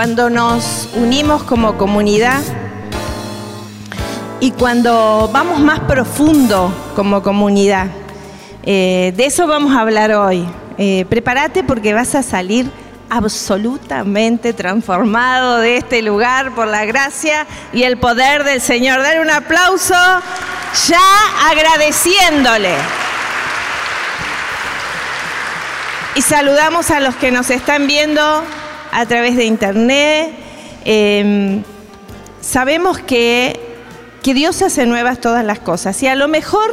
cuando nos unimos como comunidad y cuando vamos más profundo como comunidad. Eh, de eso vamos a hablar hoy. Eh, prepárate porque vas a salir absolutamente transformado de este lugar por la gracia y el poder del Señor. Dar un aplauso ya agradeciéndole. Y saludamos a los que nos están viendo a través de internet. Em, sabemos que, que Dios hace nuevas todas las cosas y a lo mejor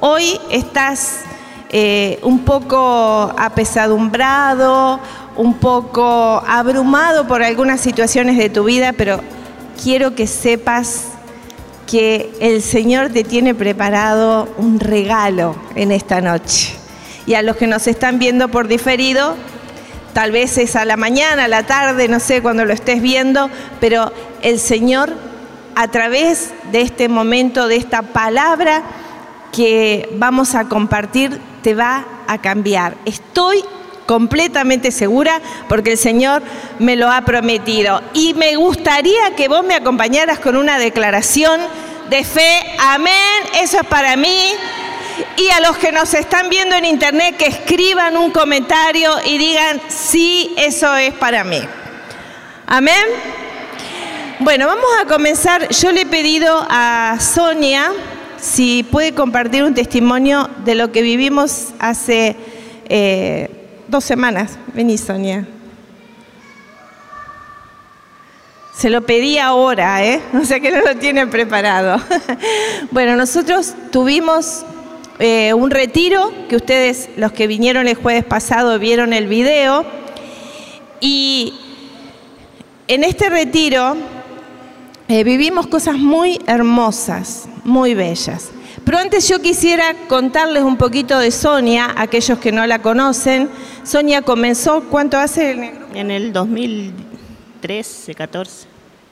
hoy estás eh, un poco apesadumbrado, un poco abrumado por algunas situaciones de tu vida, pero quiero que sepas que el Señor te tiene preparado un regalo en esta noche. Y a los que nos están viendo por diferido, tal vez es a la mañana, a la tarde, no sé cuando lo estés viendo, pero el Señor a través de este momento, de esta palabra que vamos a compartir, te va a cambiar. Estoy completamente segura porque el Señor me lo ha prometido. Y me gustaría que vos me acompañaras con una declaración de fe. Amén, eso es para mí. Y a los que nos están viendo en internet, que escriban un comentario y digan, sí, eso es para mí. Amén. Bueno, vamos a comenzar. Yo le he pedido a Sonia si puede compartir un testimonio de lo que vivimos hace eh, dos semanas. Vení, Sonia. Se lo pedí ahora, ¿eh? O sea que no lo tiene preparado. bueno, nosotros tuvimos eh, un retiro, que ustedes, los que vinieron el jueves pasado, vieron el video. Y en este retiro eh, vivimos cosas muy hermosas, muy bellas. Pero antes yo quisiera contarles un poquito de Sonia, aquellos que no la conocen. Sonia comenzó, ¿cuánto hace en el En el 2013, 14.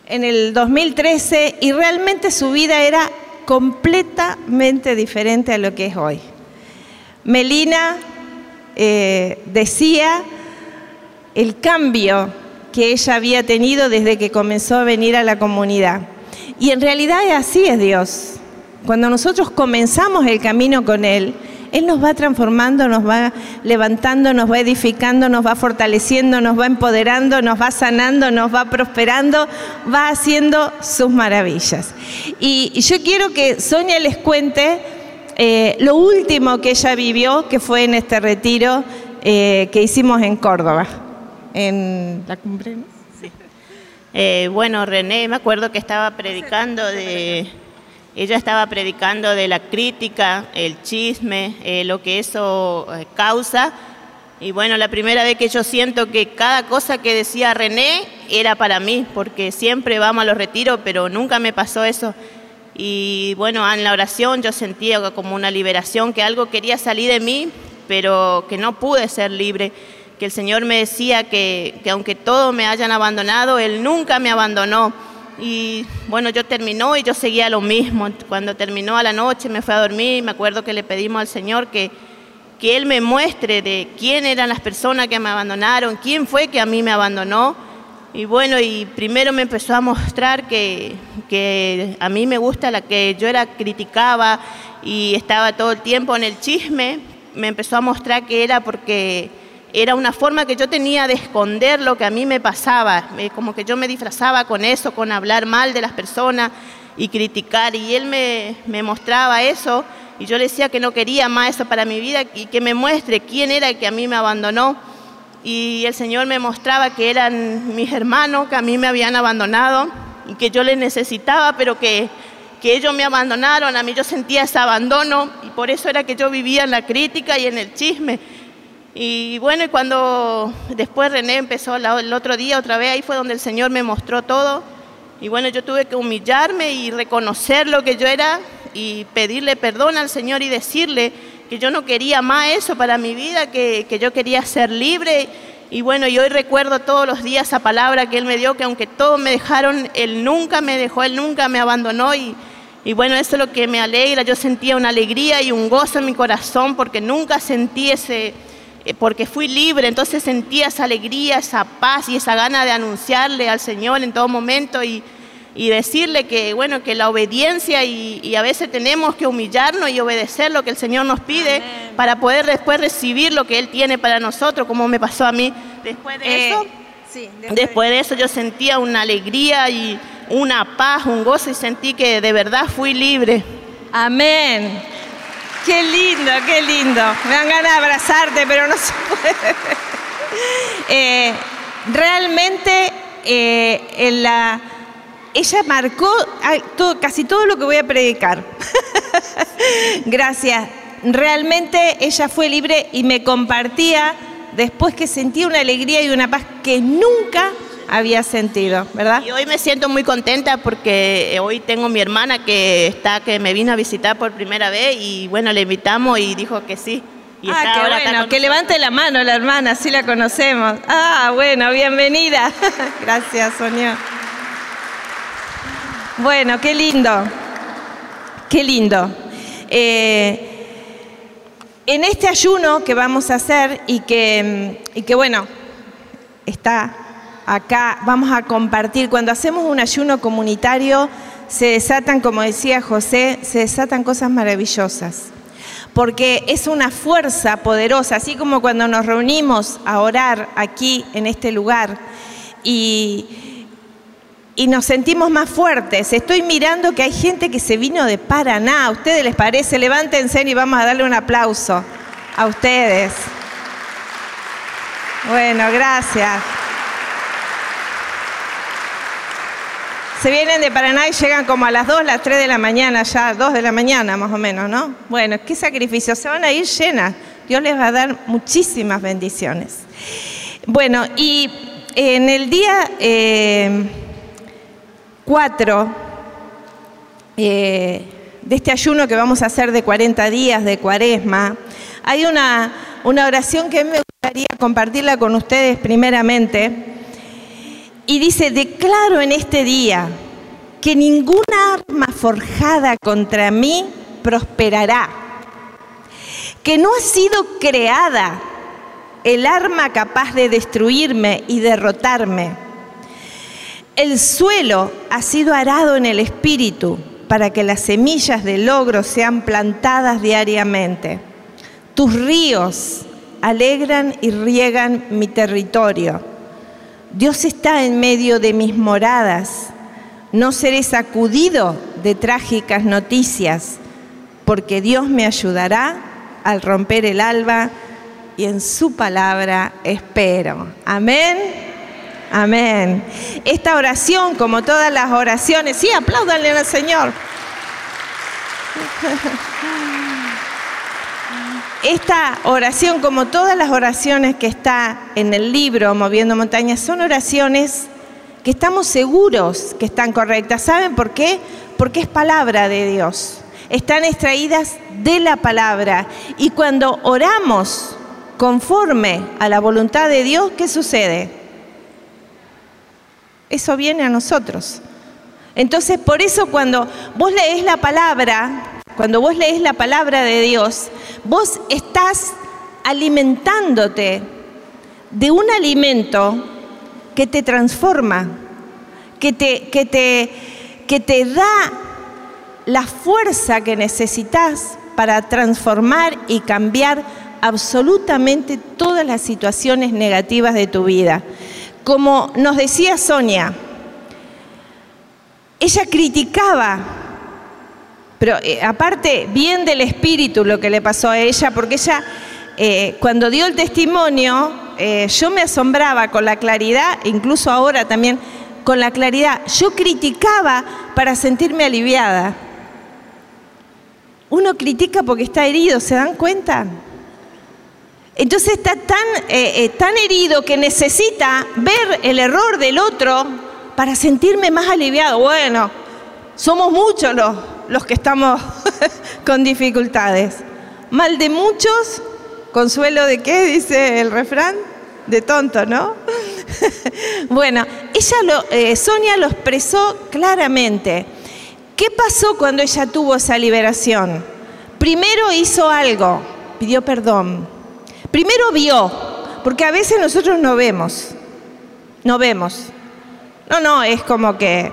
En el 2013 y realmente su vida era completamente diferente a lo que es hoy. Melina eh, decía el cambio que ella había tenido desde que comenzó a venir a la comunidad. Y en realidad así es Dios. Cuando nosotros comenzamos el camino con Él, Él nos va transformando, nos va levantando, nos va edificando, nos va fortaleciendo, nos va empoderando, nos va sanando, nos va prosperando, va haciendo sus maravillas. Y, yo quiero que Sonia les cuente eh, lo último que ella vivió, que fue en este retiro eh, que hicimos en Córdoba en la cumbre. Eh, bueno, René, me acuerdo que estaba predicando de, ella estaba predicando de la crítica, el chisme, eh, lo que eso eh, causa. Y bueno, la primera vez que yo siento que cada cosa que decía René era para mí, porque siempre vamos a los retiros, pero nunca me pasó eso. Y bueno, en la oración yo sentía como una liberación, que algo quería salir de mí, pero que no pude ser libre que el Señor me decía que, aunque todos me hayan abandonado, Él nunca me abandonó. Y bueno, yo terminó y yo seguía lo mismo. Cuando terminó a la noche me fui a dormir y me acuerdo que le pedimos al Señor que, que Él me muestre de quién eran las personas que me abandonaron, quién fue que a mí me abandonó. Y bueno, y primero me empezó a mostrar que, que a mí me gusta la que yo era criticaba y estaba todo el tiempo en el chisme. Me empezó a mostrar que era porque era una forma que yo tenía de esconder lo que a mí me pasaba, como que yo me disfrazaba con eso, con hablar mal de las personas y criticar, y él me, mostraba eso, y yo le decía que no quería más eso para mi vida y que me muestre quién era el que a mí me abandonó. Y el Señor me mostraba que eran mis hermanos, que a mí me habían abandonado y que yo les necesitaba, pero que, que ellos me abandonaron, a mí yo sentía ese abandono y por eso era que yo vivía en la crítica y en el chisme y bueno, y cuando después René empezó el otro día otra vez, ahí fue donde el Señor me mostró todo. Y bueno, yo tuve que humillarme y reconocer lo que yo era y pedirle perdón al Señor y decirle que yo no quería más eso para mi vida, que, que yo quería ser libre. Y bueno, y hoy recuerdo todos los días esa palabra que Él me dio, que aunque todos me dejaron, Él nunca me dejó, Él nunca me abandonó. Y, y bueno, eso es lo que me alegra. Yo sentía una alegría y un gozo en mi corazón porque nunca sentí ese porque fui libre, entonces sentía esa alegría, esa paz y esa gana de anunciarle al Señor en todo momento y, decirle que, bueno, que la obediencia y, a veces tenemos que humillarnos y obedecer lo que el Señor nos pide para poder después recibir lo que Él tiene para nosotros, como me pasó a mí. Después de eh, eso, después de eso yo sentía una alegría y una paz, un gozo y sentí que de verdad fui libre. Amén. Qué lindo, qué lindo. Me dan ganas de abrazarte, pero no se puede. Eh, realmente eh, la, ella marcó casi todo lo que voy a predicar. Gracias. Realmente ella fue libre y me compartía después que sentía una alegría y una paz que nunca había sentido, ¿verdad? Y hoy me siento muy contenta porque eh, hoy tengo mi hermana que está, que me vino a visitar por primera vez y bueno, le invitamos y dijo que sí. ah, qué bueno, que levante la mano la hermana, así la conocemos. Ah, bueno, bienvenida. Gracias, Sonia. Bueno, qué lindo, qué lindo. Eh, en este ayuno que vamos a hacer y que, y que bueno, está acá vamos a compartir. Cuando hacemos un ayuno comunitario, se desatan, como decía José, se desatan cosas maravillosas. Porque es una fuerza poderosa, así como cuando nos reunimos a orar aquí en este lugar y, nos sentimos más fuertes. Estoy mirando que hay gente que se vino de Paraná. ¿A ustedes les parece? Levántense y vamos a darle un aplauso a ustedes. Bueno, gracias. Se vienen de Paraná y llegan como a las 2, las 3 de la mañana, ya 2 de la mañana más o menos, ¿no? Bueno, qué sacrificio, se van a ir llenas. Dios les va a dar muchísimas bendiciones. Bueno, y en el día 4 eh, eh, de este ayuno que vamos a hacer de 40 días de cuaresma, hay una, una oración que me gustaría compartirla con ustedes primeramente y dice, declaro en este día que ninguna arma forjada contra mí prosperará, que no ha sido creada el arma capaz de destruirme y derrotarme. El suelo ha sido arado en el espíritu para que las semillas de logro sean plantadas diariamente. Tus ríos alegran y riegan mi territorio Dios está en medio de mis moradas. No seré sacudido de trágicas noticias, porque Dios me ayudará al romper el alba y en su palabra espero. Amén. Amén. Esta oración, como todas las oraciones, sí, apláudanle al Señor. Esta oración, como todas las oraciones que está en el libro Moviendo Montañas, son oraciones que estamos seguros que están correctas. ¿Saben por qué? Porque es palabra de Dios. Están extraídas de la palabra. Y cuando oramos conforme a la voluntad de Dios, ¿qué sucede? Eso viene a nosotros. Entonces, por eso cuando vos lees la palabra, cuando vos lees la palabra de Dios, vos estás alimentándote de un alimento que te transforma, que te, que te, que te da la fuerza que necesitas para transformar y cambiar absolutamente todas las situaciones negativas de tu vida. Como nos decía Sonia, ella criticaba pero eh, aparte, bien del espíritu lo que le pasó a ella, porque ella, eh, cuando dio el testimonio, eh, yo me asombraba con la claridad, incluso ahora también, con la claridad. Yo criticaba para sentirme aliviada. Uno critica porque está herido, ¿se dan cuenta? Entonces está tan, tan herido que necesita ver el error del otro para sentirme más aliviado. Bueno, somos muchos los los que estamos con dificultades. Mal de muchos, consuelo de qué, dice el refrán, de tonto, ¿no? bueno, ella lo, eh, Sonia lo expresó claramente. ¿Qué pasó cuando ella tuvo esa liberación? Primero hizo algo, pidió perdón. Primero vio, porque a veces nosotros no vemos, no vemos. No, no, es como que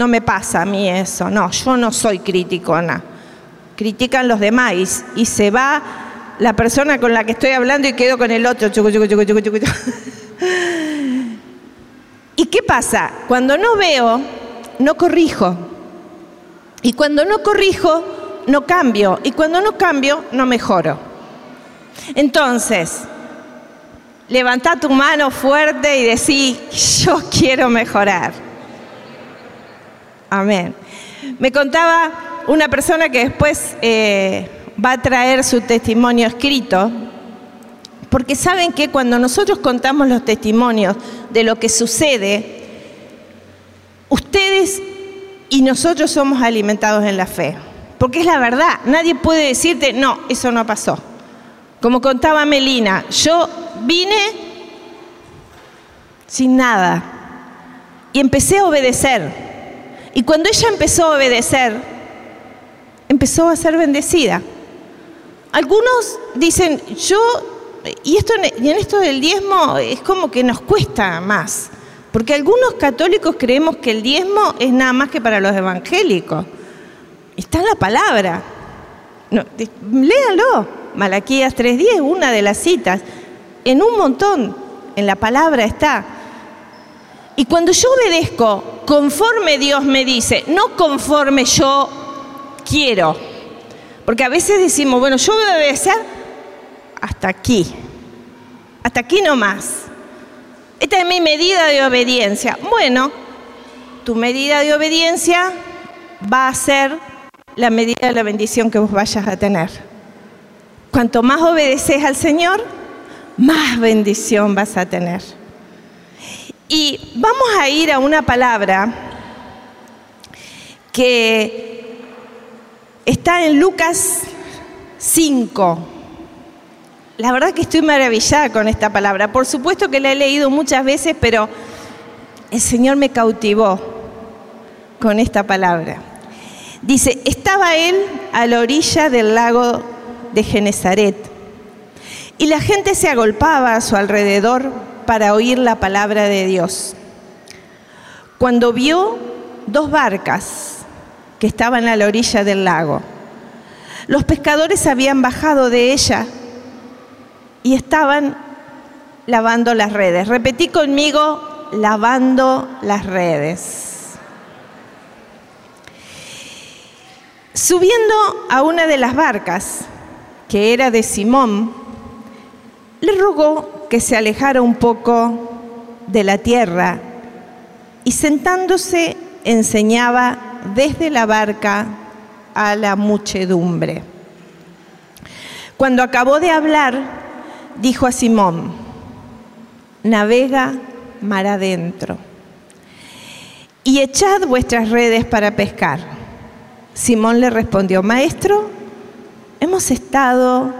no me pasa a mí eso, no, yo no soy criticona. Critican los demás y, se va la persona con la que estoy hablando y quedo con el otro. ¿Y qué pasa? Cuando no veo, no corrijo. Y cuando no corrijo, no cambio. Y cuando no cambio, no mejoro. Entonces, levanta tu mano fuerte y decí, yo quiero mejorar. Amén. Me contaba una persona que después eh, va a traer su testimonio escrito, porque saben que cuando nosotros contamos los testimonios de lo que sucede, ustedes y nosotros somos alimentados en la fe. Porque es la verdad, nadie puede decirte, no, eso no pasó. Como contaba Melina, yo vine sin nada y empecé a obedecer. Y cuando ella empezó a obedecer, empezó a ser bendecida. Algunos dicen, yo, y, esto, y en esto del diezmo es como que nos cuesta más. Porque algunos católicos creemos que el diezmo es nada más que para los evangélicos. Está en la palabra. No. Malaquías 3.10, una de las citas. En un montón, en la palabra está. Y cuando yo obedezco conforme Dios me dice, no conforme yo quiero. Porque a veces decimos, bueno, yo voy a obedecer hasta aquí. Hasta aquí no más. Esta es mi medida de obediencia. Bueno, tu medida de obediencia va a ser la medida de la bendición que vos vayas a tener. Cuanto más obedeces al Señor, más bendición vas a tener. Y vamos a ir a una palabra que está en Lucas 5. La verdad que estoy maravillada con esta palabra. Por supuesto que la he leído muchas veces, pero el Señor me cautivó con esta palabra. Dice, estaba él a la orilla del lago de Genezaret y la gente se agolpaba a su alrededor para oír la palabra de Dios. Cuando vio dos barcas que estaban a la orilla del lago, los pescadores habían bajado de ella y estaban lavando las redes. Repetí conmigo, lavando las redes. Subiendo a una de las barcas, que era de Simón, le rogó que se alejara un poco de la tierra y sentándose enseñaba desde la barca a la muchedumbre. Cuando acabó de hablar, dijo a Simón, navega mar adentro y echad vuestras redes para pescar. Simón le respondió, maestro, hemos estado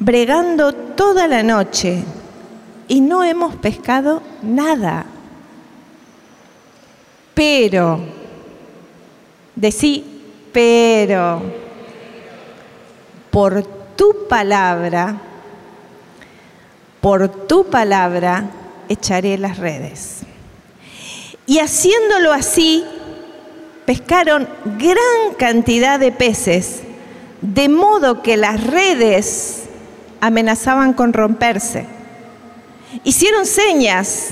bregando toda la noche y no hemos pescado nada. Pero, decí, pero, por tu palabra, por tu palabra echaré las redes. Y haciéndolo así, pescaron gran cantidad de peces, de modo que las redes amenazaban con romperse. Hicieron señas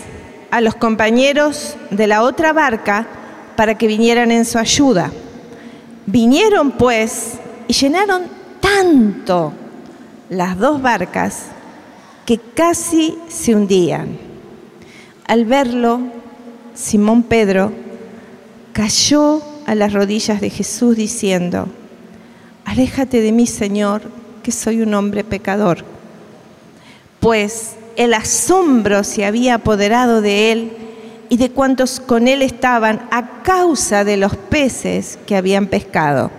a los compañeros de la otra barca para que vinieran en su ayuda. Vinieron pues y llenaron tanto las dos barcas que casi se hundían. Al verlo, Simón Pedro cayó a las rodillas de Jesús diciendo, Aléjate de mí, Señor, que soy un hombre pecador. Pues el asombro se había apoderado de él y de cuantos con él estaban a causa de los peces que habían pescado.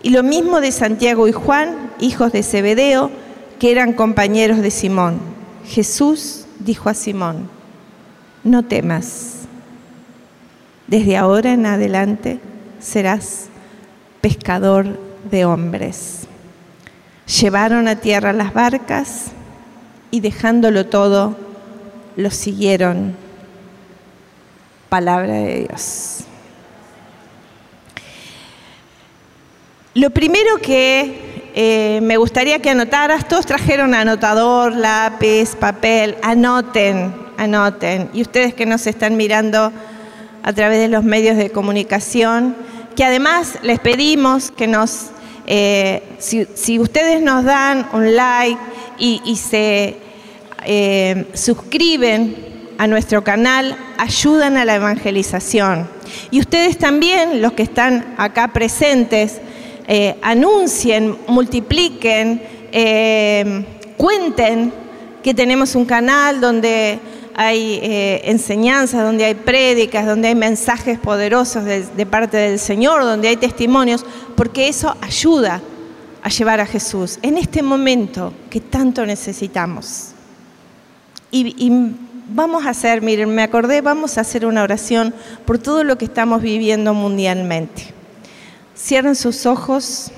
Y lo mismo de Santiago y Juan, hijos de Zebedeo, que eran compañeros de Simón. Jesús dijo a Simón, no temas, desde ahora en adelante serás pescador de hombres. Llevaron a tierra las barcas y dejándolo todo, lo siguieron. Palabra de Dios. Lo primero que eh, me gustaría que anotaras, todos trajeron anotador, lápiz, papel, anoten, anoten. Y ustedes que nos están mirando a través de los medios de comunicación, que además les pedimos que nos, eh, si, ustedes nos dan un like y, se eh, suscriben a nuestro canal, ayudan a la evangelización. Y ustedes también, los que están acá presentes, eh, anuncien, multipliquen, cuenten que tenemos un canal donde hay eh, enseñanzas, donde hay prédicas, donde hay mensajes poderosos de, parte del Señor, donde hay testimonios, porque eso ayuda a llevar a Jesús en este momento que tanto necesitamos. Y, y, vamos a hacer, miren, me acordé, vamos a hacer una oración por todo lo que estamos viviendo mundialmente. Cierren sus ojos.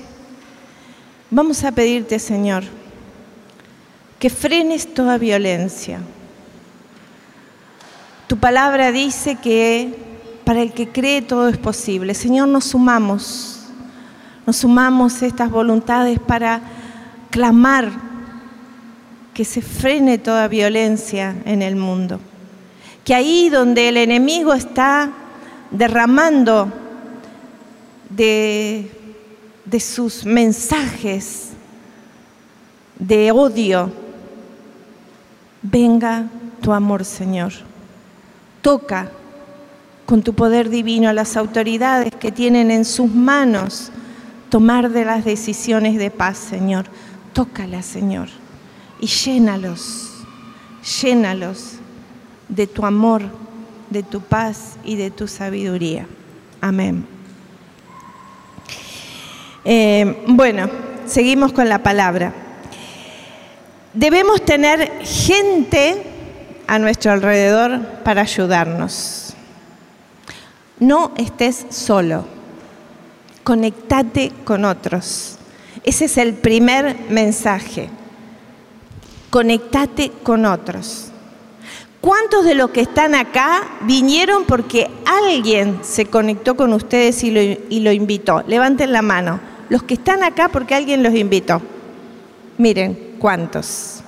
Vamos a pedirte, Señor, que frenes toda violencia. Tu palabra dice que para el que cree todo es posible. Señor, nos sumamos, nos sumamos estas voluntades para clamar que se frene toda violencia en el mundo. Que ahí donde el enemigo está derramando de, sus mensajes de odio, venga tu amor, Señor. Toca con tu poder divino a las autoridades que tienen en sus manos tomar de las decisiones de paz, Señor. Tócala, Señor, y llénalos, llénalos de tu amor, de tu paz y de tu sabiduría. Amén. Eh, bueno, seguimos con la palabra. Debemos tener gente a nuestro alrededor para ayudarnos. No estés solo. Conectate con otros. Ese es el primer mensaje. Conectate con otros. ¿Cuántos de los que están acá vinieron porque alguien se conectó con ustedes y lo, y lo invitó? Levanten la mano los que están acá porque alguien los invitó. Miren, ¿cuántos?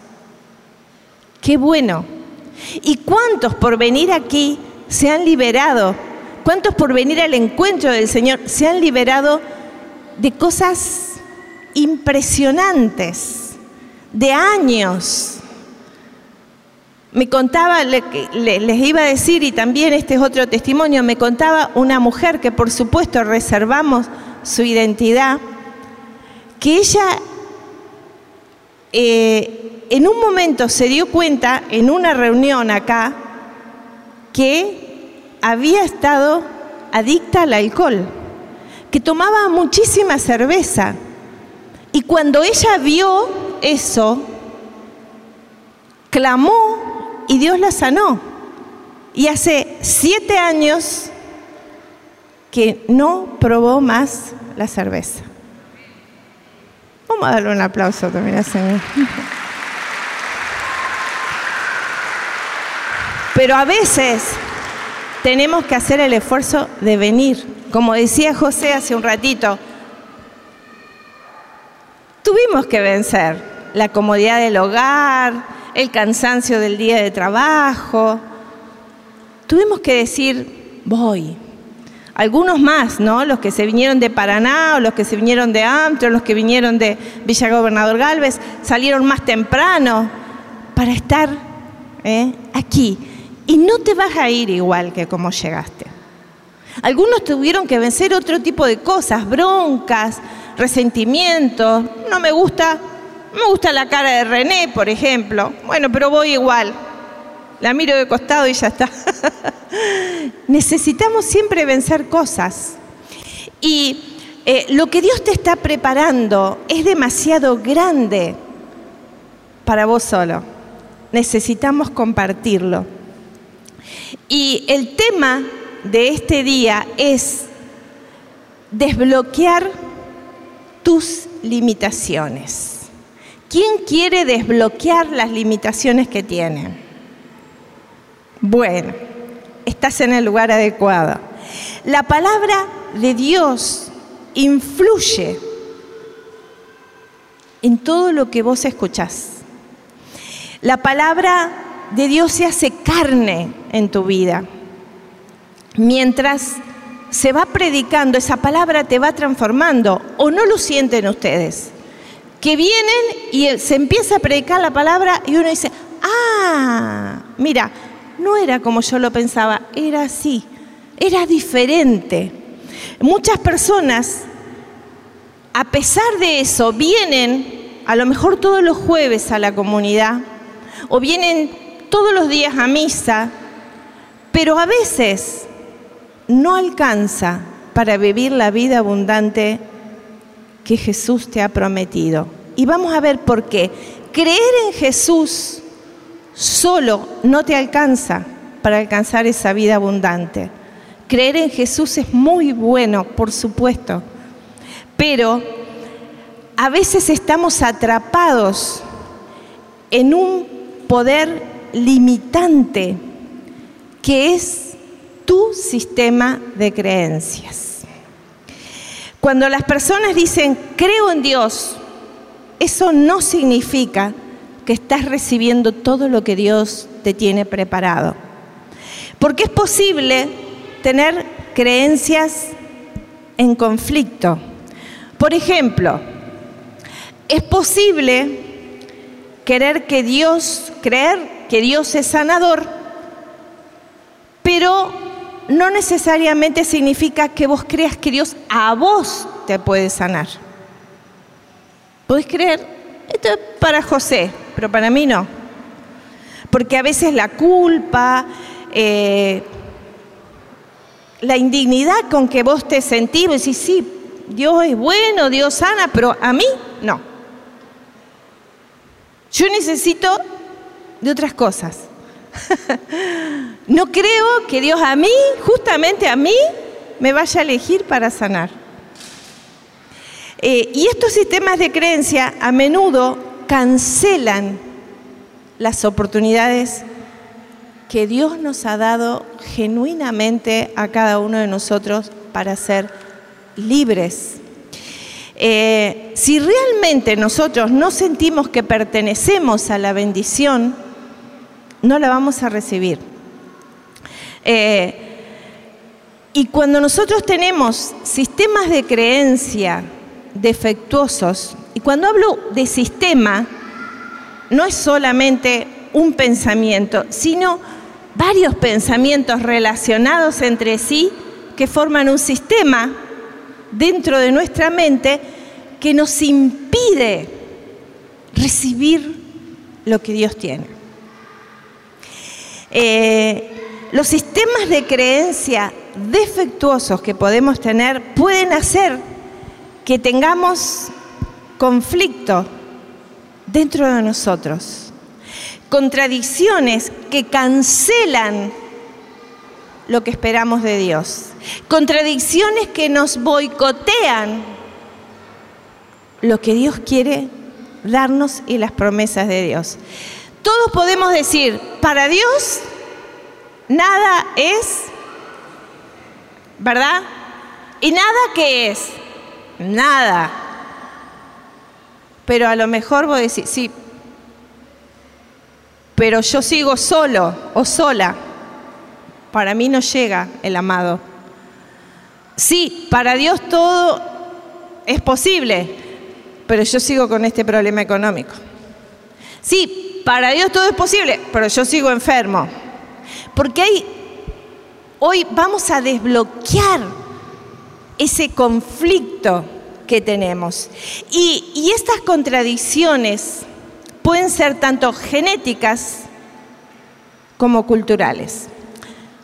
Qué bueno. ¿Y cuántos por venir aquí se han liberado? ¿Cuántos por venir al encuentro del Señor se han liberado de cosas impresionantes, de años? Me contaba, les iba a decir, y también este es otro testimonio, me contaba una mujer que por supuesto reservamos su identidad, que ella eh, en un momento se dio cuenta en una reunión acá que había estado adicta al alcohol, que tomaba muchísima cerveza. Y cuando ella vio eso, clamó y Dios la sanó. Y hace siete años que no probó más la cerveza. Vamos a darle un aplauso también al Señor. Pero a veces tenemos que hacer el esfuerzo de venir. Como decía José hace un ratito, tuvimos que vencer la comodidad del hogar, el cansancio del día de trabajo. Tuvimos que decir, voy, algunos más, ¿no? Los que se vinieron de Paraná, o los que se vinieron de Amtro, los que vinieron de Villa Gobernador Galvez, salieron más temprano para estar ¿eh? aquí. Y no te vas a ir igual que como llegaste. Algunos tuvieron que vencer otro tipo de cosas, broncas, resentimientos. No me gusta, me gusta la cara de René, por ejemplo. Bueno, pero voy igual. La miro de costado y ya está. Necesitamos siempre vencer cosas. Y eh, lo que Dios te está preparando es demasiado grande para vos solo. Necesitamos compartirlo. Y el tema de este día es desbloquear tus limitaciones. ¿Quién quiere desbloquear las limitaciones que tiene? Bueno, estás en el lugar adecuado. La palabra de Dios influye en todo lo que vos escuchás. La palabra de Dios se hace carne en tu vida. Mientras se va predicando, esa palabra te va transformando. ¿O no lo sienten ustedes? Que vienen y se empieza a predicar la palabra y uno dice, ah, mira, no era como yo lo pensaba, era así, era diferente. Muchas personas, a pesar de eso, vienen a lo mejor todos los jueves a la comunidad o vienen todos los días a misa, pero a veces no alcanza para vivir la vida abundante que Jesús te ha prometido. Y vamos a ver por qué. Creer en Jesús solo no te alcanza para alcanzar esa vida abundante. Creer en Jesús es muy bueno, por supuesto, pero a veces estamos atrapados en un poder limitante que es tu sistema de creencias. Cuando las personas dicen creo en Dios, eso no significa que estás recibiendo todo lo que Dios te tiene preparado. Porque es posible tener creencias en conflicto. Por ejemplo, es posible querer que Dios, creer que Dios es sanador, pero no necesariamente significa que vos creas que Dios a vos te puede sanar. Podés creer, esto es para José, pero para mí no. Porque a veces la culpa, eh, la indignidad con que vos te sentís, vos decís, sí, Dios es bueno, Dios sana, pero a mí no. Yo necesito de otras cosas. no creo que Dios a mí, justamente a mí, me vaya a elegir para sanar. Eh, y estos sistemas de creencia a menudo cancelan las oportunidades que Dios nos ha dado genuinamente a cada uno de nosotros para ser libres eh, si realmente nosotros no sentimos que pertenecemos a la bendición, no la vamos a recibir. Eh, y cuando nosotros tenemos sistemas de creencia defectuosos, y cuando hablo de sistema, no es solamente un pensamiento, sino varios pensamientos relacionados entre sí que forman un sistema dentro de nuestra mente que nos impide recibir lo que Dios tiene. Eh, los sistemas de creencia defectuosos que podemos tener pueden hacer que tengamos conflicto dentro de nosotros, contradicciones que cancelan lo que esperamos de Dios. Contradicciones que nos boicotean lo que Dios quiere darnos y las promesas de Dios. Todos podemos decir, para Dios nada es, ¿verdad? ¿Y nada qué es? Nada. Pero a lo mejor vos decís, sí, pero yo sigo solo o sola para mí no llega el amado. Sí, para Dios todo es posible, pero yo sigo con este problema económico. Sí, para Dios todo es posible, pero yo sigo enfermo. Porque hoy vamos a desbloquear ese conflicto que tenemos. Y, y estas contradicciones pueden ser tanto genéticas como culturales.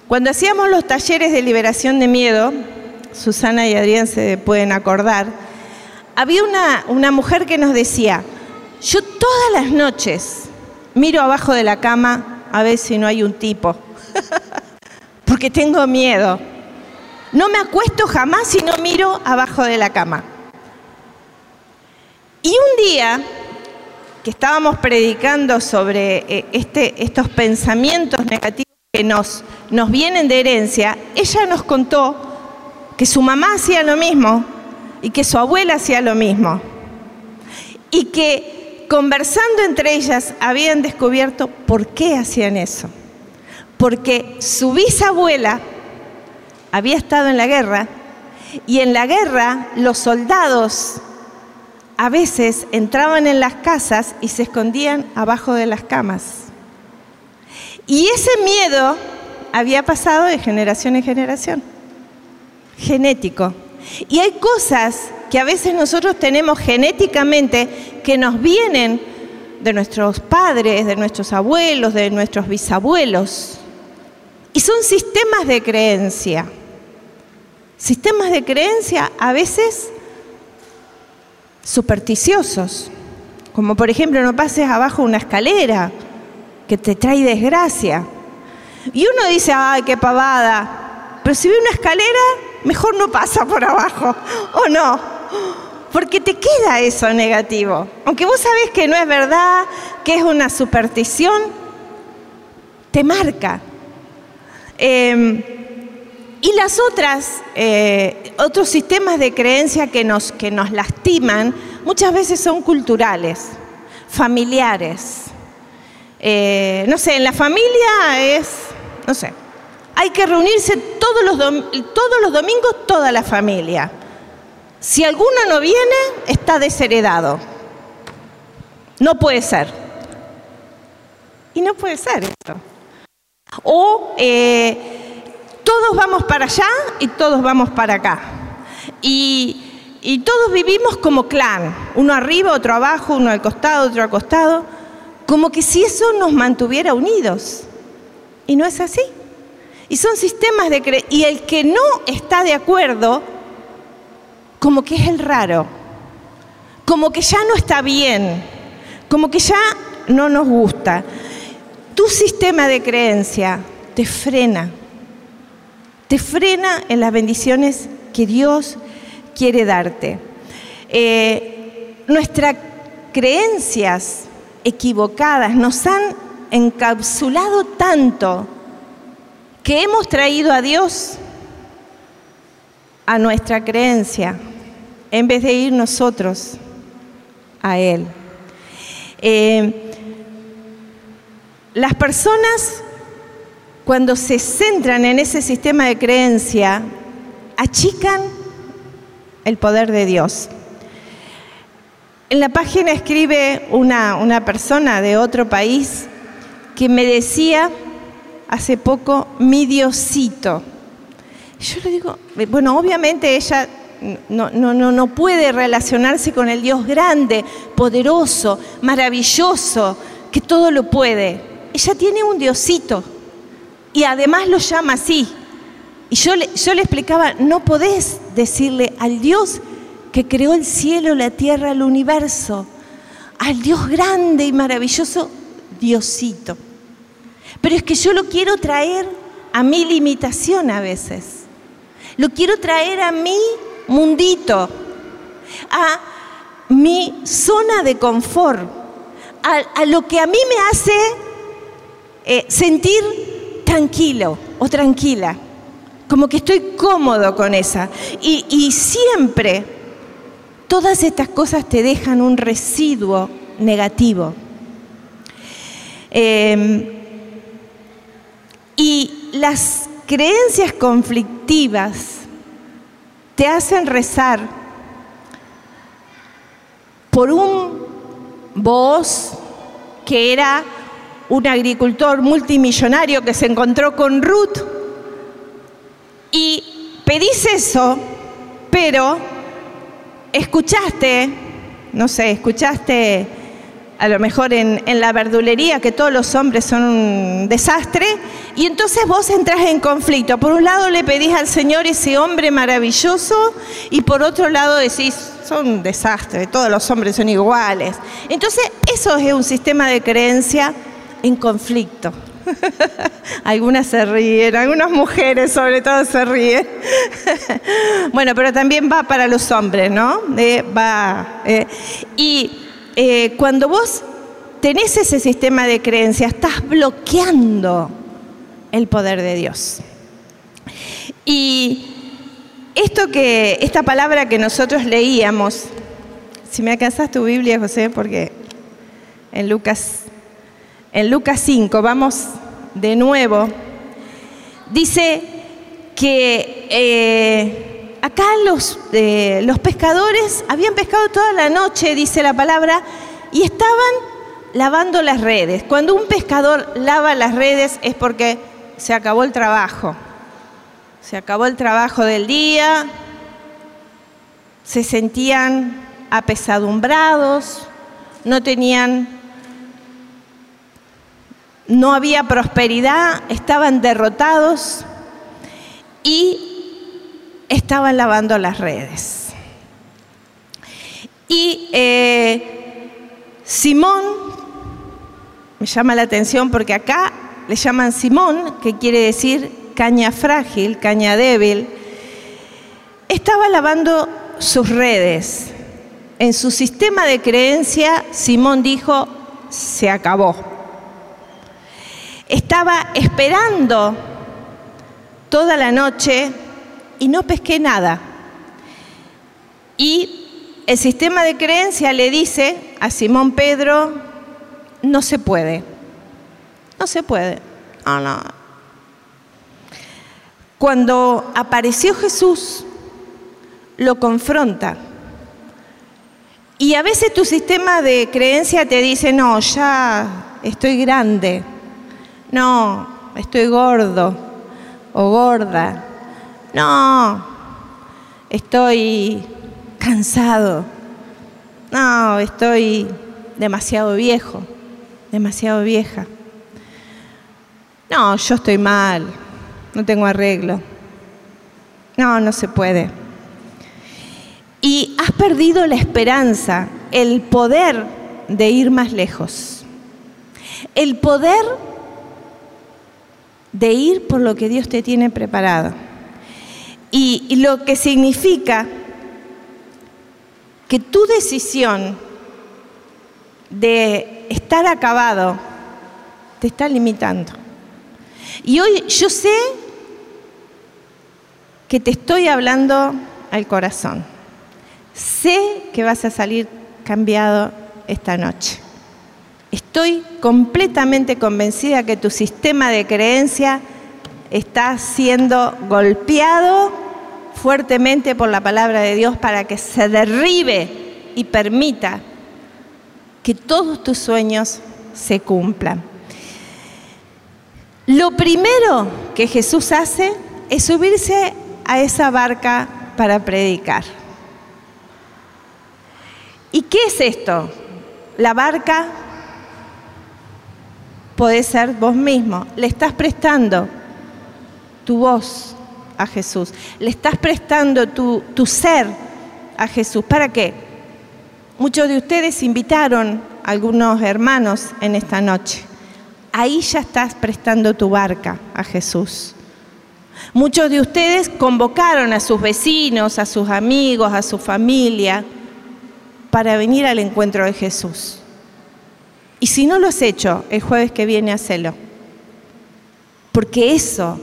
Cuando hacíamos los talleres de liberación de miedo, Susana y Adrián se pueden acordar, había una, una mujer que nos decía, yo todas las noches miro abajo de la cama a ver si no hay un tipo, porque tengo miedo. No me acuesto jamás si no miro abajo de la cama. Y un día que estábamos predicando sobre eh, este, estos pensamientos negativos que nos, nos vienen de herencia, ella nos contó que su mamá hacía lo mismo y que su abuela hacía lo mismo. Y que conversando entre ellas habían descubierto por qué hacían eso. Porque su bisabuela había estado en la guerra y en la guerra los soldados a veces entraban en las casas y se escondían abajo de las camas. Y ese miedo había pasado de generación en generación, genético. Y hay cosas que a veces nosotros tenemos genéticamente que nos vienen de nuestros padres, de nuestros abuelos, de nuestros bisabuelos. Y son sistemas de creencia. Sistemas de creencia a veces supersticiosos, como por ejemplo no pases abajo una escalera que te trae desgracia. Y uno dice, ay, qué pavada, pero si ve una escalera, mejor no pasa por abajo, ¿o no? Porque te queda eso negativo. Aunque vos sabés que no es verdad, que es una superstición, te marca. Em, y las otras, eh, otros sistemas de creencia que nos, que nos lastiman, muchas veces son culturales, familiares. Eh, no sé, en la familia es, no sé, hay que reunirse todos los, todos los domingos toda la familia. Si alguno no viene, está desheredado. No puede ser. Y no puede ser esto. O eh, todos vamos para allá y todos vamos para acá. Y, todos vivimos como clan, uno arriba, otro abajo, uno al costado, otro al costado, como que si eso nos mantuviera unidos. Y no es así. Y son sistemas de cre y el que no está de acuerdo, como que es el raro, como que ya no está bien, como que ya no nos gusta. Tu sistema de creencia te frena te frena en las bendiciones que Dios quiere darte. Eh, nuestras creencias equivocadas nos han encapsulado tanto que hemos traído a Dios a nuestra creencia en vez de ir nosotros a Él. Eh, las personas cuando se centran en ese sistema de creencia, achican el poder de Dios. En la página escribe una, una persona de otro país que me decía hace poco, mi Diosito. Yo le digo, bueno, obviamente ella no, no, no, no puede relacionarse con el Dios grande, poderoso, maravilloso, que todo lo puede. Ella tiene un Diosito y además lo llama así. Y yo le, yo le explicaba, no podés decirle al Dios que creó el cielo, la tierra, el universo, al Dios grande y maravilloso, Diosito. Pero es que yo lo quiero traer a mi limitación a veces. Lo quiero traer a mi mundito, a mi zona de confort, a, lo que a mí me hace eh, sentir tranquilo o tranquila, como que estoy cómodo con esa. Y, siempre todas estas cosas te dejan un residuo negativo. Em, y las creencias conflictivas te hacen rezar por un voz que era un agricultor multimillonario que se encontró con Ruth. Y pedís eso, pero escuchaste, no sé, escuchaste a lo mejor en, en, la verdulería que todos los hombres son un desastre, y entonces vos entras en conflicto. Por un lado le pedís al Señor ese hombre maravilloso, y por otro lado decís, son un desastre, todos los hombres son iguales. Entonces eso es un sistema de creencia en conflicto. Algunas se ríen, algunas mujeres sobre todo se ríen. bueno, pero también va para los hombres, ¿no? va, eh, y eh, cuando vos tenés ese sistema de creencia, estás bloqueando el poder de Dios. Y esto que, esta palabra que nosotros leíamos, si me alcanzas tu Biblia, José, porque en Lucas, en Lucas 5, vamos de nuevo, dice que eh, acá los, eh, los pescadores habían pescado toda la noche, dice la palabra, y estaban lavando las redes. Cuando un pescador lava las redes es porque se acabó el trabajo. Se acabó el trabajo del día, se sentían apesadumbrados, no tenían, no había prosperidad, estaban derrotados y estaban lavando las redes. Y eh, Simón me llama la atención porque acá le llaman Simón, que quiere decir caña frágil, caña débil. Estaba lavando sus redes. En su sistema de creencia, Simón dijo, se acabó. Estaba esperando toda la noche y no pesqué nada. Y el sistema de creencia le dice a Simón Pedro, no se puede. No se puede. Ah, Cuando apareció Jesús, lo confronta. Y a veces tu sistema de creencia te dice, no, ya estoy grande. No, estoy gordo o gorda. No, estoy cansado. No, estoy demasiado viejo demasiado vieja. No, yo estoy mal, no tengo arreglo. No, no se puede. Y has perdido la esperanza, el poder de ir más lejos. El poder de ir por lo que Dios te tiene preparado. Y, lo que significa que tu decisión de estar acabado te está limitando. Y hoy yo sé que te estoy hablando al corazón. Sé que vas a salir cambiado esta noche. Estoy completamente convencida que tu sistema de creencia está siendo golpeado fuertemente por la palabra de Dios para que se derribe y permita que todos tus sueños se cumplan. Lo primero que Jesús hace es subirse a esa barca para predicar. ¿Y qué es esto? La barca puede ser vos mismo. Le estás prestando tu voz a Jesús. Le estás prestando tu, tu ser a Jesús. ¿Para qué? Muchos de ustedes invitaron a algunos hermanos en esta noche. Ahí ya estás prestando tu barca a Jesús. Muchos de ustedes convocaron a sus vecinos, a sus amigos, a su familia para venir al encuentro de Jesús. Y si no lo has hecho, el jueves que viene, hacelo. Porque eso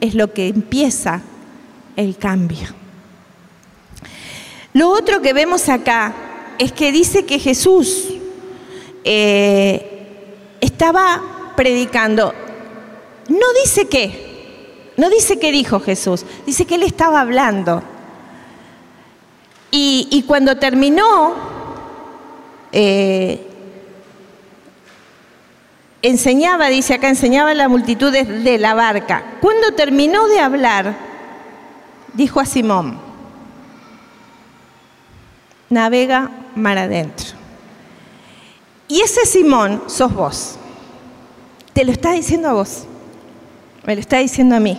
es lo que empieza el cambio. Lo otro que vemos acá es que dice que Jesús eh, estaba predicando. No dice qué, no dice qué dijo Jesús, dice que él estaba hablando. Y, cuando terminó, eh, enseñaba, dice acá, enseñaba a la multitud de la barca. Cuando terminó de hablar, dijo a Simón, navega mar adentro. Y ese Simón sos vos. Te lo está diciendo a vos. Me lo está diciendo a mí.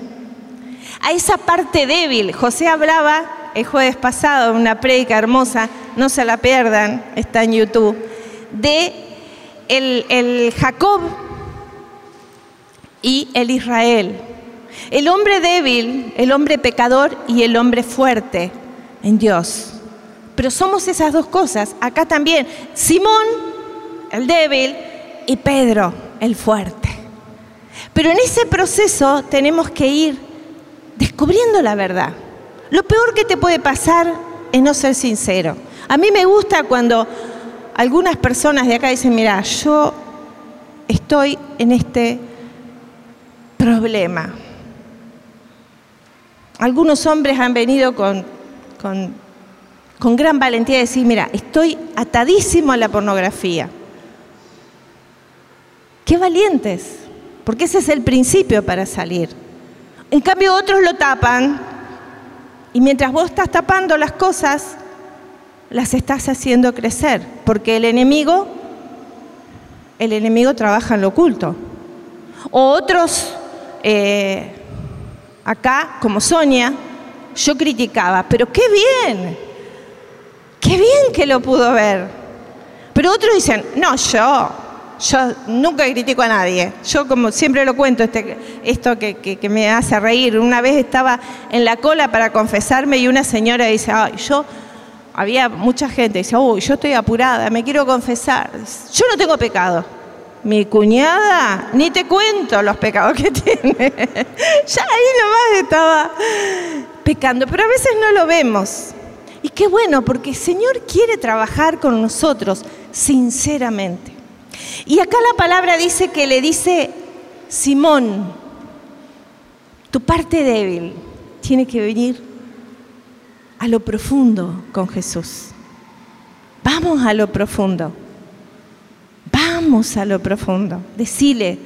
A esa parte débil. José hablaba el jueves pasado en una prédica hermosa, no se la pierdan, está en YouTube, de el, el Jacob y el Israel. El hombre débil, el hombre pecador y el hombre fuerte en Dios. Pero somos esas dos cosas. Acá también, Simón, el débil, y Pedro el fuerte. Pero en ese proceso tenemos que ir descubriendo la verdad. Lo peor que te puede pasar es no ser sincero. A mí me gusta cuando algunas personas de acá dicen, mira, yo estoy en este problema. Algunos hombres han venido con, con, gran valentía a decir, mira, estoy atadísimo a la pornografía. Qué valientes, porque ese es el principio para salir. En cambio otros lo tapan y mientras vos estás tapando las cosas, las estás haciendo crecer, porque el enemigo, el enemigo trabaja en lo oculto. O otros, eh, acá, como Sonia, yo criticaba, pero qué bien, qué bien que lo pudo ver. Pero otros dicen, no, yo, yo nunca critico a nadie. Yo como siempre lo cuento, este, esto que, me hace reír. Una vez estaba en la cola para confesarme y una señora dice, ay, yo, había mucha gente, dice, uy, yo estoy apurada, me quiero confesar. Yo no tengo pecado. Mi cuñada, ni te cuento los pecados que tiene. ya ahí nomás estaba pecando, pero a veces no lo vemos. Y qué bueno, porque el Señor quiere trabajar con nosotros sinceramente. Y acá la palabra dice que le dice, Simón, tu parte débil tiene que venir a lo profundo con Jesús. Vamos a lo profundo. Vamos a lo profundo. Decile,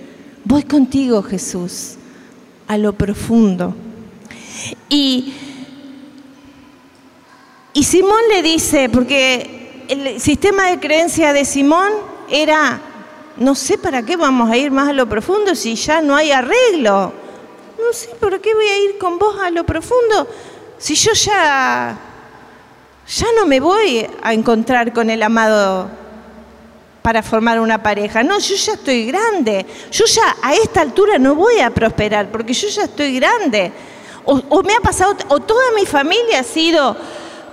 voy contigo Jesús, a lo profundo. Y, y Simón le dice, porque el sistema de creencia de Simón era, no sé para qué vamos a ir más a lo profundo si ya no hay arreglo. No sé, ¿por qué voy a ir con vos a lo profundo si yo ya, ya no me voy a encontrar con el amado para formar una pareja. No, yo ya estoy grande. Yo ya a esta altura no voy a prosperar porque yo ya estoy grande. O, o, me ha pasado, o toda mi familia ha sido,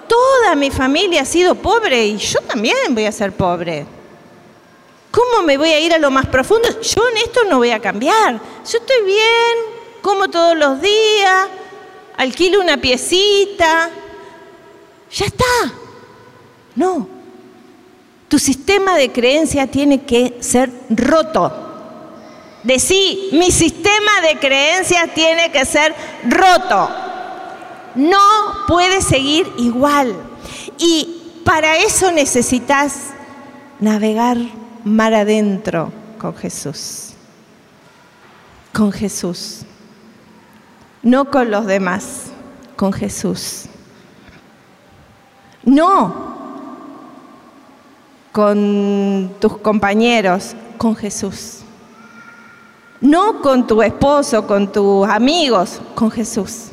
toda mi familia ha sido pobre y yo también voy a ser pobre. ¿Cómo me voy a ir a lo más profundo? Yo en esto no voy a cambiar. Yo estoy bien, como todos los días, alquilo una piecita. Ya está. No. Tu sistema de creencia tiene que ser roto. Decí, mi sistema de creencias tiene que ser roto. No puede seguir igual. Y para eso necesitas navegar mar adentro con Jesús. Con Jesús. No con los demás, con Jesús. No con tus compañeros, con Jesús. No con tu esposo, con tus amigos, con Jesús.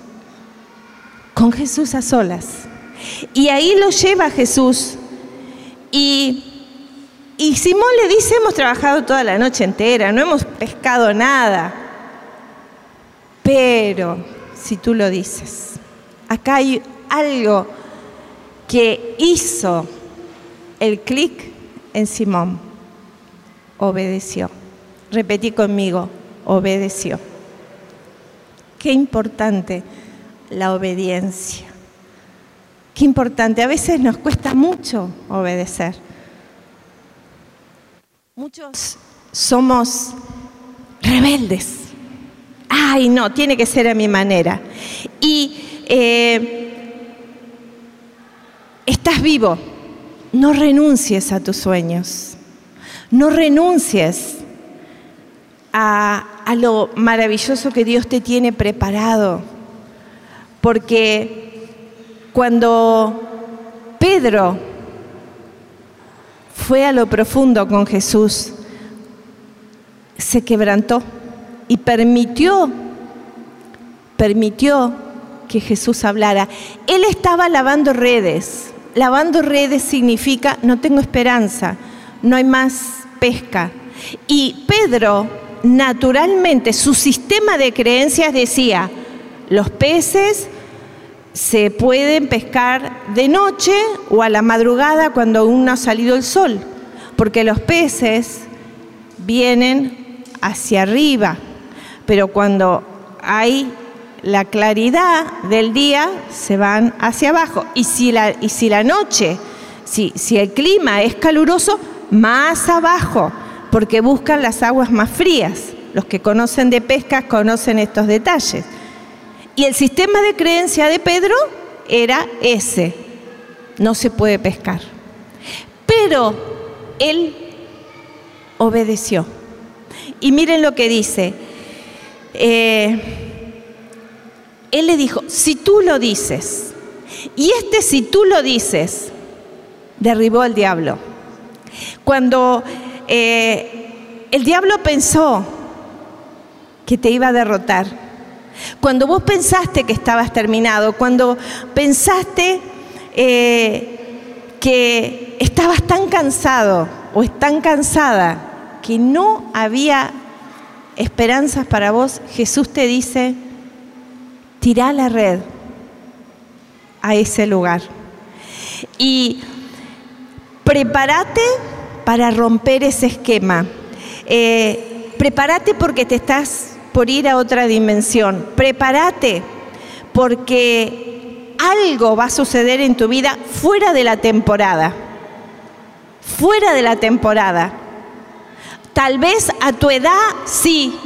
Con Jesús a solas. Y ahí lo lleva Jesús. Y y Simón le dice, hemos trabajado toda la noche entera, no hemos pescado nada. Pero, si tú lo dices, acá hay algo que hizo el clic en Simón. Obedeció. Repetí conmigo, obedeció. Qué importante la obediencia. Qué importante. A veces nos cuesta mucho obedecer. Muchos somos rebeldes. Ay, no, tiene que ser a mi manera. Y eh, estás vivo, no renuncies a tus sueños, no renuncies a, a lo maravilloso que Dios te tiene preparado, porque cuando Pedro fue a lo profundo con Jesús, se quebrantó y permitió, permitió que Jesús hablara. Él estaba lavando redes. Lavando redes significa no tengo esperanza, no hay más pesca. Y Pedro, naturalmente, su sistema de creencias decía, los peces se pueden pescar de noche o a la madrugada cuando aún no ha salido el sol, porque los peces vienen hacia arriba, pero cuando hay la claridad del día, se van hacia abajo. Y si la, y si la noche, si, si el clima es caluroso, más abajo, porque buscan las aguas más frías. Los que conocen de pesca conocen estos detalles. Y el sistema de creencia de Pedro era ese, no se puede pescar. Pero él obedeció. Y miren lo que dice. Eh, él le dijo, si tú lo dices, y este si tú lo dices, derribó al diablo. Cuando eh, el diablo pensó que te iba a derrotar, cuando vos pensaste que estabas terminado, cuando pensaste eh, que estabas tan cansado o tan cansada que no había esperanzas para vos, Jesús te dice, tirá la red a ese lugar. Y prepárate para romper ese esquema. Eh, prepárate porque te estás por ir a otra dimensión. Prepárate porque algo va a suceder en tu vida fuera de la temporada. Fuera de la temporada. Tal vez a tu edad, sí,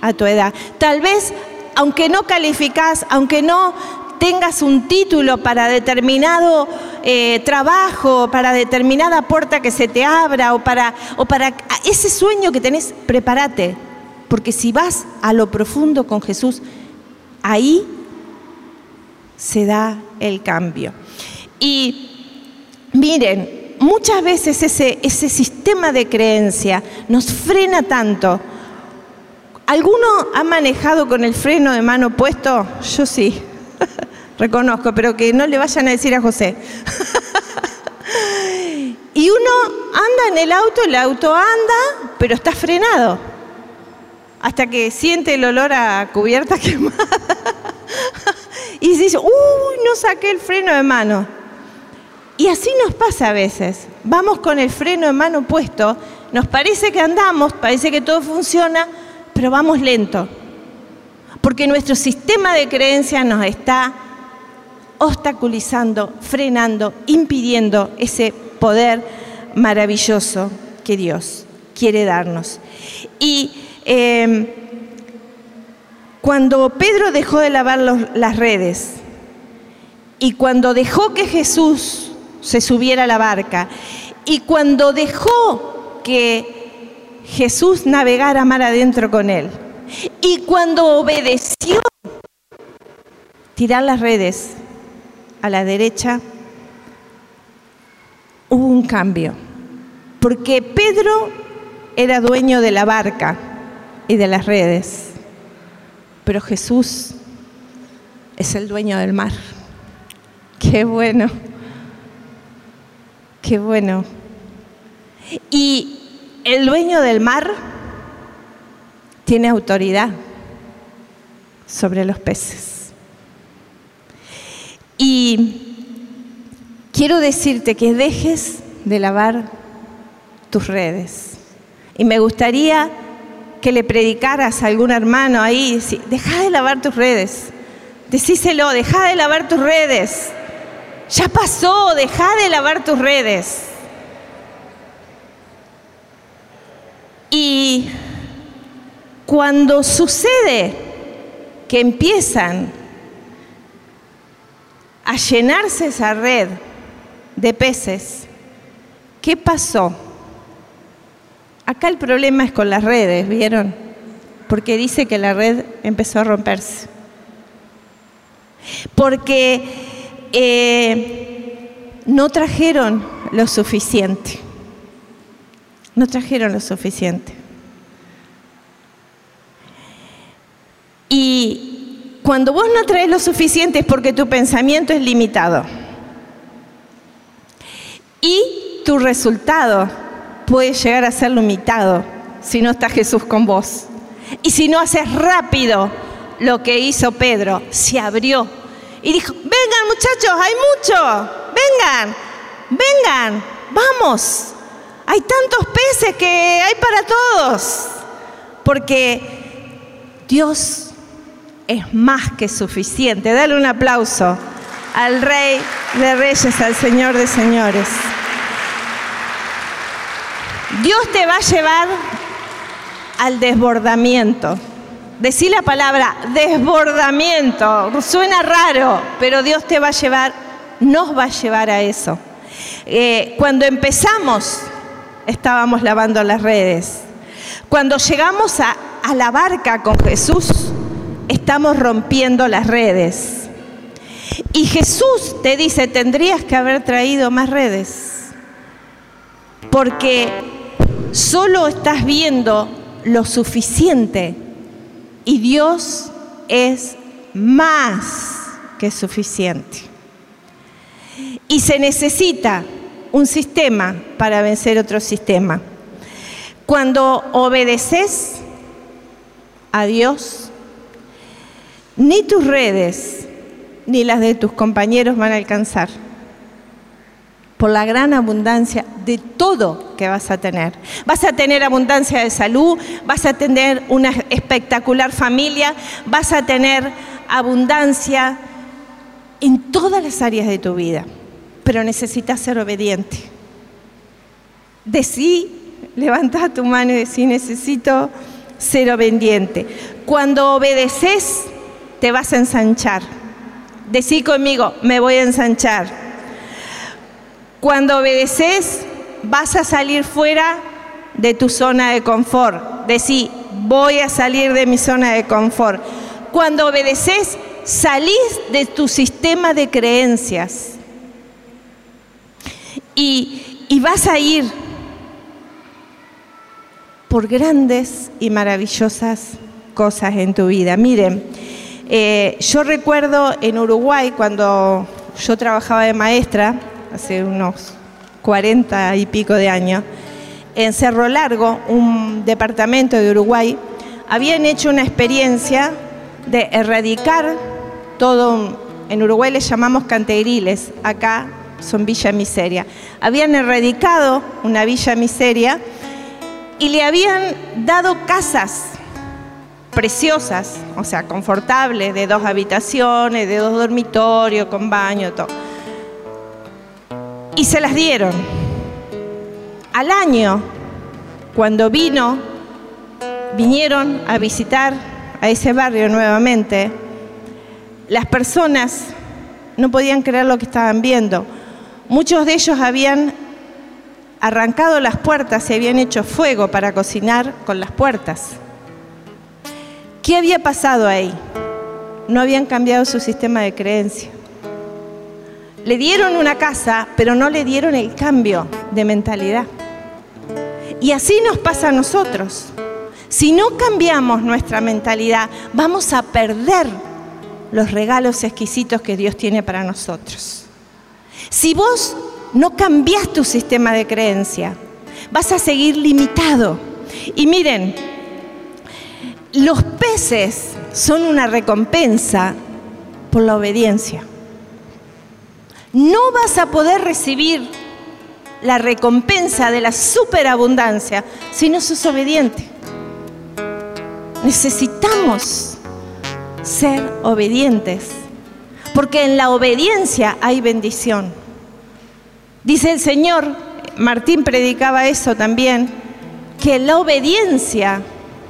a tu edad. Tal vez, aunque no calificas, aunque no tengas un título para determinado eh, trabajo, para determinada puerta que se te abra o para, o para ese sueño que tenés, prepárate porque si vas a lo profundo con Jesús, ahí se da el cambio. Y miren, muchas veces ese, ese sistema de creencia nos frena tanto. ¿Alguno ha manejado con el freno de mano puesto? Yo sí, reconozco, pero que no le vayan a decir a José. y uno anda en el auto, el auto anda, pero está frenado hasta que siente el olor a cubierta quemada. y dice, uy, no saqué el freno de mano. Y así nos pasa a veces. Vamos con el freno de mano puesto, nos parece que andamos, parece que todo funciona, pero vamos lento. Porque nuestro sistema de creencias nos está obstaculizando, frenando, impidiendo ese poder maravilloso que Dios quiere darnos. Y Em, cuando Pedro dejó de lavar las redes y cuando dejó que Jesús se subiera a la barca y cuando dejó que Jesús navegara mar adentro con él y cuando obedeció tirar las redes a la derecha, hubo un cambio. Porque Pedro era dueño de la barca y de las redes. Pero Jesús es el dueño del mar. Qué bueno. Qué bueno. Y el dueño del mar tiene autoridad sobre los peces. Y quiero decirte que dejes de lavar tus redes. Y me gustaría que le predicaras a algún hermano ahí, deja de lavar tus redes, decíselo, deja de lavar tus redes, ya pasó, deja de lavar tus redes. Y cuando sucede que empiezan a llenarse esa red de peces, ¿qué pasó? Acá el problema es con las redes, ¿vieron? Porque dice que la red empezó a romperse. Porque eh, no trajeron lo suficiente. No trajeron lo suficiente. Y cuando vos no traes lo suficiente es porque tu pensamiento es limitado. Y tu resultado puede llegar a ser limitado si no está Jesús con vos. Y si no haces rápido lo que hizo Pedro, se abrió y dijo, vengan muchachos, hay mucho, vengan, vengan, vamos, Hay tantos peces que hay para todos. Porque Dios es más que suficiente. Dale un aplauso al Rey de Reyes, al Señor de Señores. Dios te va a llevar al desbordamiento. Decí la palabra desbordamiento. Suena raro, pero Dios te va a llevar, nos va a llevar a eso. Eh, cuando empezamos, estábamos lavando las redes. Cuando llegamos a, a la barca con Jesús, estamos rompiendo las redes. Y Jesús te dice, tendrías que haber traído más redes. Porque solo estás viendo lo suficiente y Dios es más que suficiente. Y se necesita un sistema para vencer otro sistema. Cuando obedeces a Dios, ni tus redes ni las de tus compañeros van a alcanzar por la gran abundancia de todo que vas a tener. Vas a tener abundancia de salud, vas a tener una espectacular familia, vas a tener abundancia en todas las áreas de tu vida, pero necesitas ser obediente. Decí, levanta tu mano y decí, necesito ser obediente. Cuando obedeces, te vas a ensanchar. Decí conmigo, me voy a ensanchar. Cuando obedeces, vas a salir fuera de tu zona de confort. Decí, voy a salir de mi zona de confort. Cuando obedeces, salís de tu sistema de creencias. Y, y vas a ir por grandes y maravillosas cosas en tu vida. Miren, eh, yo recuerdo en Uruguay cuando yo trabajaba de maestra, hace unos 40 y pico de años, en Cerro Largo, un departamento de Uruguay, habían hecho una experiencia de erradicar todo, en Uruguay les llamamos cantegriles, acá son Villa Miseria. Habían erradicado una Villa Miseria y le habían dado casas preciosas, o sea, confortables, de dos habitaciones, de dos dormitorios, con baño, todo y se las dieron. Al año, cuando vino, vinieron a visitar a ese barrio nuevamente, las personas no podían creer lo que estaban viendo. Muchos de ellos habían arrancado las puertas y habían hecho fuego para cocinar con las puertas. ¿Qué había pasado ahí? No habían cambiado su sistema de creencia. Le dieron una casa, pero no le dieron el cambio de mentalidad. Y así nos pasa a nosotros. Si no cambiamos nuestra mentalidad, vamos a perder los regalos exquisitos que Dios tiene para nosotros. Si vos no cambias tu sistema de creencia, vas a seguir limitado. Y miren, los peces son una recompensa por la obediencia no vas a poder recibir la recompensa de la superabundancia si no sos obediente. Necesitamos ser obedientes, porque en la obediencia hay bendición. Dice el Señor, Martín predicaba eso también, que la obediencia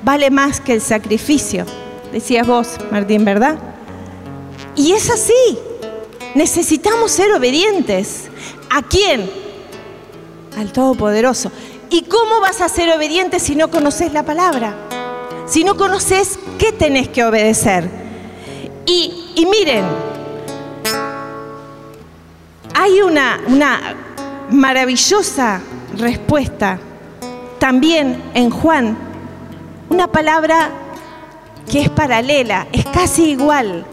vale más que el sacrificio. Decías vos, Martín, ¿verdad? Y es así. Necesitamos ser obedientes. ¿A quién? Al Todopoderoso. ¿Y cómo vas a ser obediente si no conoces la palabra? Si no conoces qué tenés que obedecer. Y, y miren, hay una, una maravillosa respuesta también en Juan, una palabra que es paralela, es casi igual,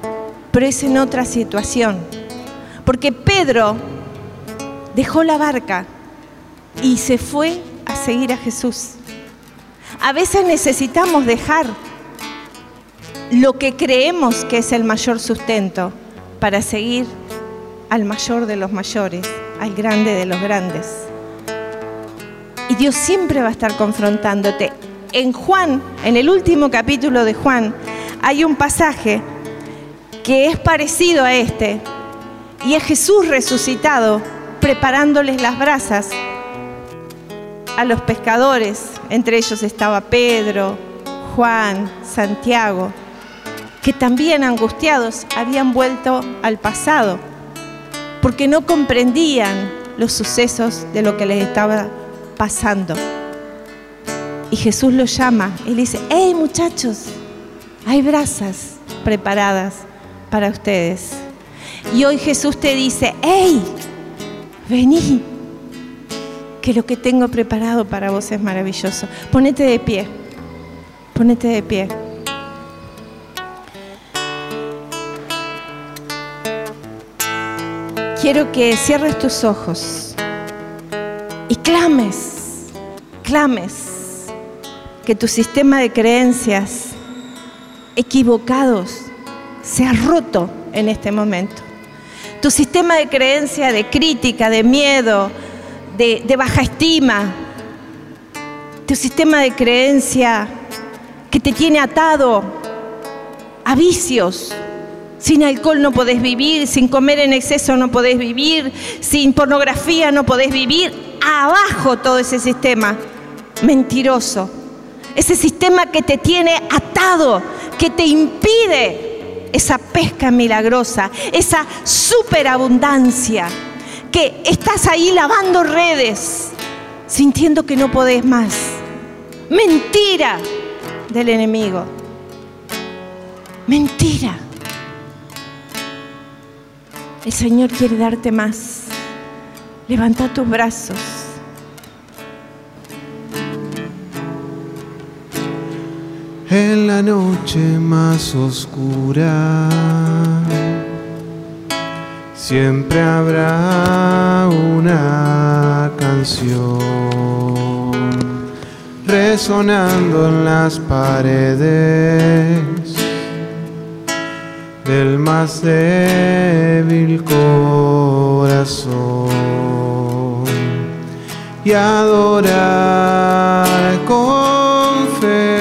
pero es en otra situación. Porque Pedro dejó la barca y se fue a seguir a Jesús. A veces necesitamos dejar lo que creemos que es el mayor sustento para seguir al mayor de los mayores, al grande de los grandes. Y Dios siempre va a estar confrontándote. En Juan, en el último capítulo de Juan, hay un pasaje que es parecido a este, y es Jesús resucitado preparándoles las brasas a los pescadores, entre ellos estaba Pedro, Juan, Santiago, que también angustiados habían vuelto al pasado, porque no comprendían los sucesos de lo que les estaba pasando. Y Jesús los llama y dice, hey muchachos, hay brasas preparadas para ustedes. Y hoy Jesús te dice, hey, vení, que lo que tengo preparado para vos es maravilloso. Ponete de pie, ponete de pie. Quiero que cierres tus ojos y clames, clames que tu sistema de creencias equivocados se ha roto en este momento. Tu sistema de creencia, de crítica, de miedo, de, baja estima, tu sistema de creencia que te tiene atado a vicios. Sin alcohol no podés vivir, sin comer en exceso no podés vivir, sin pornografía no podés vivir. Abajo todo ese sistema mentiroso. Ese sistema que te tiene atado, que te impide esa pesca milagrosa, esa superabundancia que estás ahí lavando redes, sintiendo que no podés más. Mentira del enemigo. Mentira. El Señor quiere darte más. Levanta tus brazos. En la noche más oscura. Siempre habrá una canción resonando en las paredes del más débil corazón. Y adorar con fe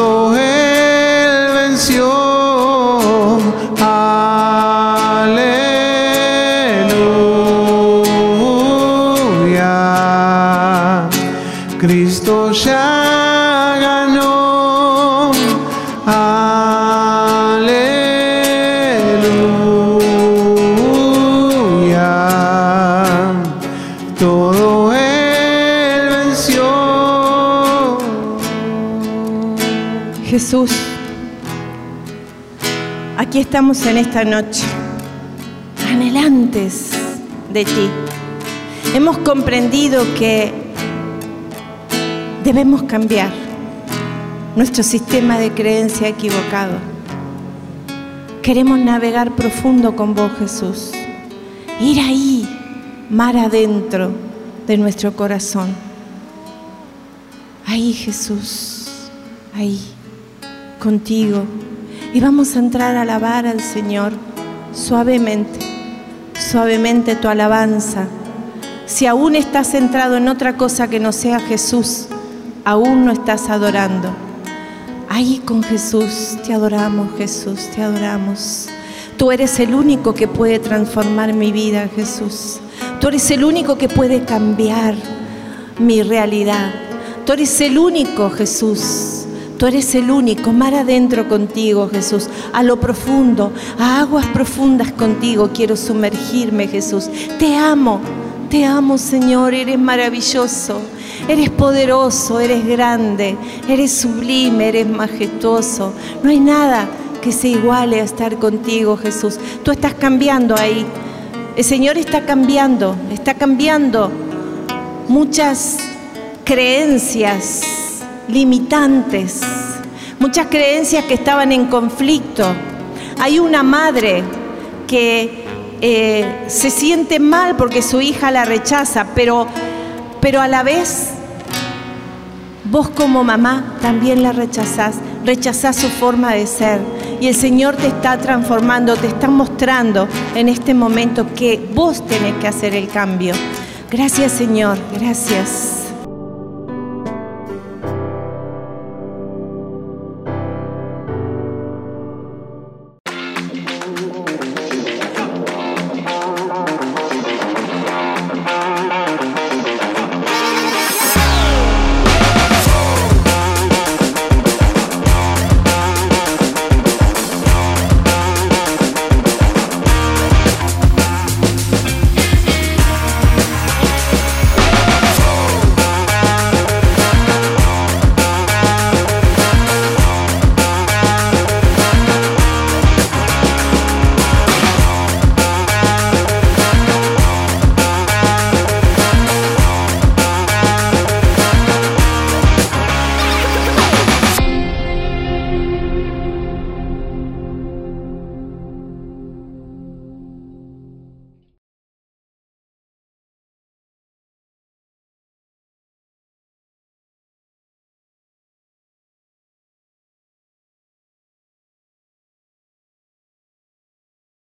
Jesús, aquí estamos en esta noche, anhelantes de ti. Hemos comprendido que debemos cambiar nuestro sistema de creencia equivocado. Queremos navegar profundo con vos, Jesús. Ir ahí, mar adentro de nuestro corazón. Ahí, Jesús, ahí contigo y vamos a entrar a alabar al Señor suavemente, suavemente tu alabanza. Si aún estás centrado en otra cosa que no sea Jesús, aún no estás adorando. Ahí con Jesús, te adoramos Jesús, te adoramos. Tú eres el único que puede transformar mi vida, Jesús. Tú eres el único que puede cambiar mi realidad. Tú eres el único, Jesús, Tú eres el único, mar adentro contigo, Jesús, a lo profundo, a aguas profundas contigo quiero sumergirme, Jesús. Te amo, te amo, Señor, eres maravilloso, eres poderoso, eres grande, eres sublime, eres majestuoso. No hay nada que se iguale a estar contigo, Jesús. Tú estás cambiando ahí. El Señor está cambiando, está cambiando muchas creencias limitantes, muchas creencias que estaban en conflicto. Hay una madre que eh, se siente mal porque su hija la rechaza, pero, pero a la vez vos como mamá también la rechazás, rechazás su forma de ser. Y el Señor te está transformando, te está mostrando en este momento que vos tenés que hacer el cambio. Gracias Señor, gracias.